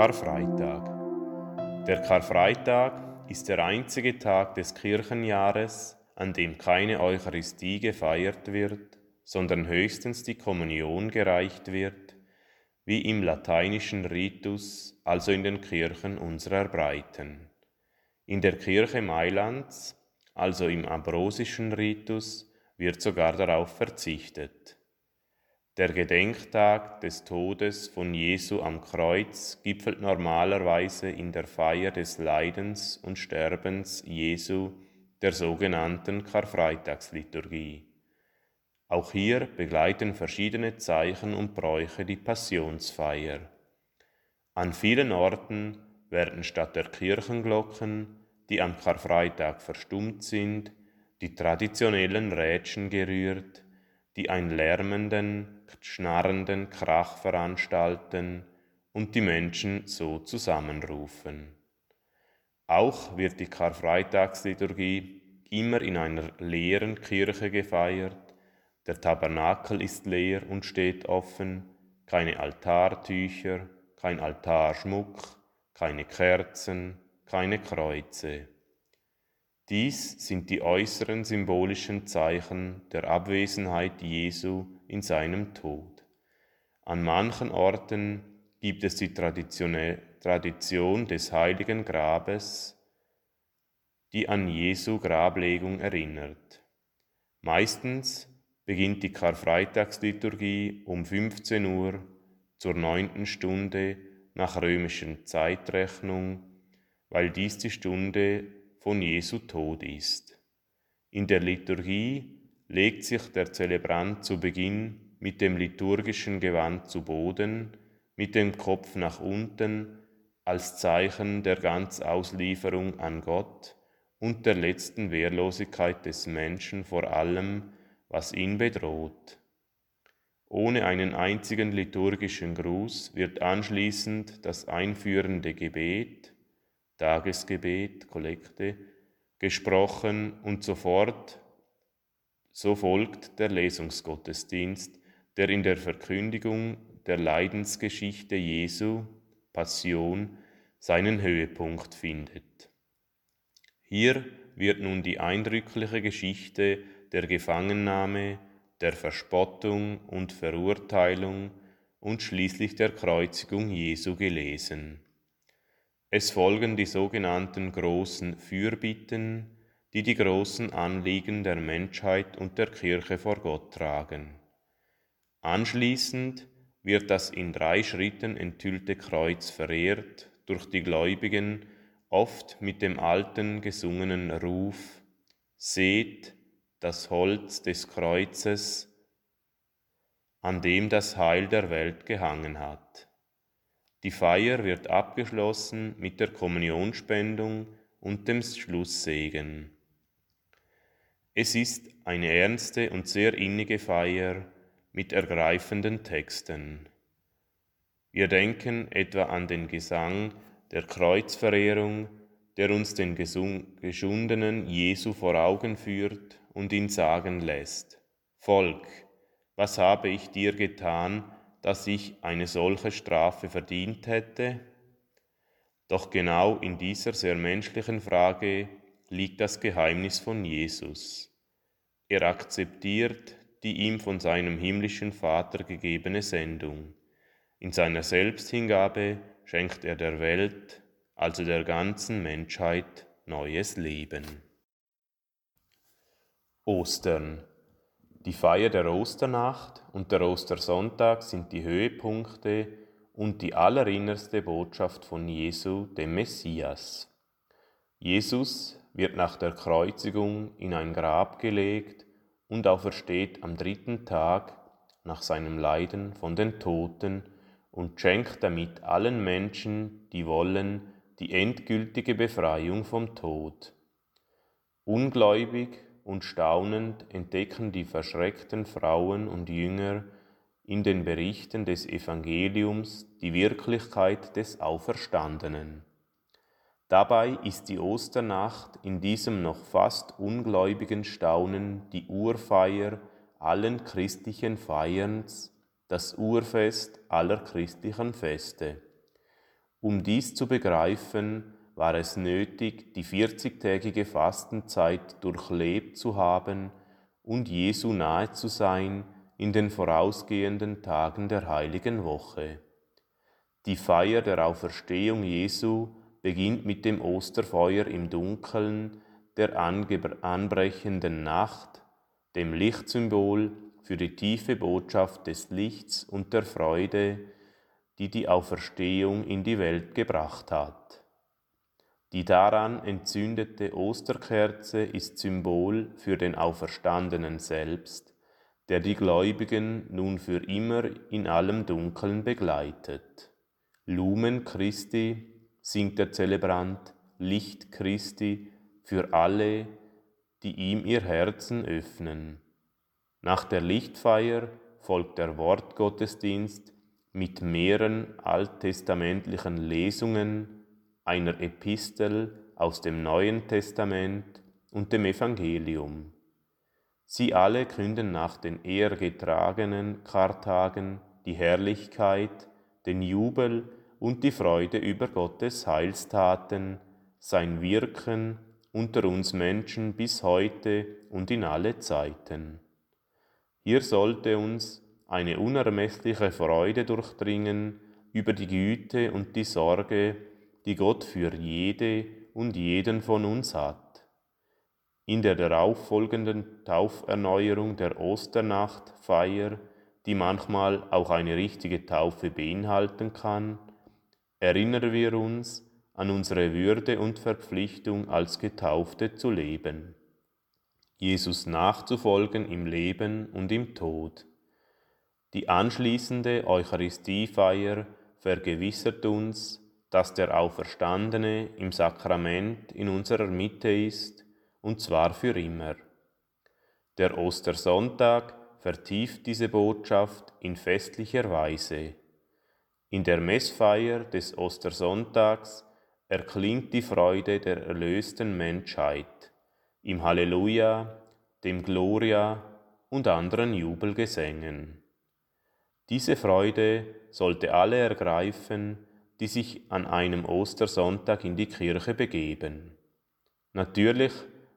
Karfreitag. Der Karfreitag ist der einzige Tag des Kirchenjahres, an dem keine Eucharistie gefeiert wird, sondern höchstens die Kommunion gereicht wird, wie im lateinischen Ritus, also in den Kirchen unserer Breiten. In der Kirche Mailands, also im ambrosischen Ritus, wird sogar darauf verzichtet. Der Gedenktag des Todes von Jesu am Kreuz gipfelt normalerweise in der Feier des Leidens und Sterbens Jesu, der sogenannten Karfreitagsliturgie. Auch hier begleiten verschiedene Zeichen und Bräuche die Passionsfeier. An vielen Orten werden statt der Kirchenglocken, die am Karfreitag verstummt sind, die traditionellen Rätschen gerührt, die einen lärmenden, schnarrenden Krach veranstalten und die Menschen so zusammenrufen. Auch wird die Karfreitagsliturgie immer in einer leeren Kirche gefeiert, der Tabernakel ist leer und steht offen, keine Altartücher, kein Altarschmuck, keine Kerzen, keine Kreuze. Dies sind die äußeren symbolischen Zeichen der Abwesenheit Jesu in seinem Tod. An manchen Orten gibt es die Tradition des heiligen Grabes, die an Jesu Grablegung erinnert. Meistens beginnt die Karfreitagsliturgie um 15 Uhr zur neunten Stunde nach römischen Zeitrechnung, weil dies die Stunde von Jesu Tod ist. In der Liturgie legt sich der Zelebrant zu Beginn mit dem liturgischen Gewand zu Boden, mit dem Kopf nach unten, als Zeichen der Ganzauslieferung an Gott und der letzten Wehrlosigkeit des Menschen vor allem, was ihn bedroht. Ohne einen einzigen liturgischen Gruß wird anschließend das einführende Gebet, Tagesgebet, Kollekte, gesprochen und sofort, so folgt der Lesungsgottesdienst, der in der Verkündigung der Leidensgeschichte Jesu, Passion, seinen Höhepunkt findet. Hier wird nun die eindrückliche Geschichte der Gefangennahme, der Verspottung und Verurteilung und schließlich der Kreuzigung Jesu gelesen. Es folgen die sogenannten großen Fürbitten, die die großen Anliegen der Menschheit und der Kirche vor Gott tragen. Anschließend wird das in drei Schritten enthüllte Kreuz verehrt durch die Gläubigen, oft mit dem alten gesungenen Ruf Seht das Holz des Kreuzes, an dem das Heil der Welt gehangen hat. Die Feier wird abgeschlossen mit der Kommunionspendung und dem Schlusssegen. Es ist eine ernste und sehr innige Feier mit ergreifenden Texten. Wir denken etwa an den Gesang der Kreuzverehrung, der uns den geschundenen Jesu vor Augen führt und ihn sagen lässt, Volk, was habe ich dir getan, dass ich eine solche Strafe verdient hätte? Doch genau in dieser sehr menschlichen Frage liegt das Geheimnis von Jesus. Er akzeptiert die ihm von seinem himmlischen Vater gegebene Sendung. In seiner Selbsthingabe schenkt er der Welt, also der ganzen Menschheit, neues Leben. Ostern die Feier der Osternacht und der Ostersonntag sind die Höhepunkte und die allerinnerste Botschaft von Jesu, dem Messias. Jesus wird nach der Kreuzigung in ein Grab gelegt und aufersteht am dritten Tag nach seinem Leiden von den Toten und schenkt damit allen Menschen, die wollen, die endgültige Befreiung vom Tod. Ungläubig und staunend entdecken die verschreckten Frauen und Jünger in den Berichten des Evangeliums die Wirklichkeit des Auferstandenen. Dabei ist die Osternacht in diesem noch fast ungläubigen Staunen die Urfeier allen christlichen Feierns, das Urfest aller christlichen Feste. Um dies zu begreifen, war es nötig, die 40-tägige Fastenzeit durchlebt zu haben und Jesu nahe zu sein in den vorausgehenden Tagen der heiligen Woche. Die Feier der Auferstehung Jesu beginnt mit dem Osterfeuer im Dunkeln der anbrechenden Nacht, dem Lichtsymbol für die tiefe Botschaft des Lichts und der Freude, die die Auferstehung in die Welt gebracht hat. Die daran entzündete Osterkerze ist Symbol für den Auferstandenen selbst, der die Gläubigen nun für immer in allem Dunkeln begleitet. Lumen Christi singt der Zelebrant, Licht Christi für alle, die ihm ihr Herzen öffnen. Nach der Lichtfeier folgt der Wortgottesdienst mit mehreren alttestamentlichen Lesungen, einer Epistel aus dem Neuen Testament und dem Evangelium. Sie alle künden nach den eher getragenen Kartagen die Herrlichkeit, den Jubel und die Freude über Gottes Heilstaten, sein Wirken unter uns Menschen bis heute und in alle Zeiten. Hier sollte uns eine unermessliche Freude durchdringen über die Güte und die Sorge, die Gott für jede und jeden von uns hat. In der darauffolgenden Tauferneuerung der Osternachtfeier, die manchmal auch eine richtige Taufe beinhalten kann, erinnern wir uns an unsere Würde und Verpflichtung als Getaufte zu leben. Jesus nachzufolgen im Leben und im Tod. Die anschließende Eucharistiefeier vergewissert uns, dass der Auferstandene im Sakrament in unserer Mitte ist, und zwar für immer. Der Ostersonntag vertieft diese Botschaft in festlicher Weise. In der Messfeier des Ostersonntags erklingt die Freude der erlösten Menschheit im Halleluja, dem Gloria und anderen Jubelgesängen. Diese Freude sollte alle ergreifen, die sich an einem Ostersonntag in die Kirche begeben. Natürlich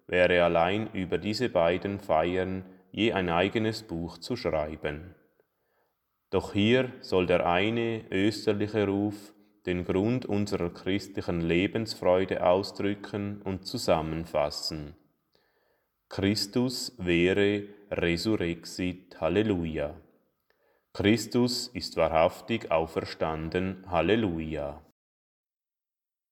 wäre allein über diese beiden Feiern je ein eigenes Buch zu schreiben. Doch hier soll der eine österliche Ruf den Grund unserer christlichen Lebensfreude ausdrücken und zusammenfassen. Christus wäre resurrexit, Halleluja. Christus ist wahrhaftig auferstanden, Halleluja.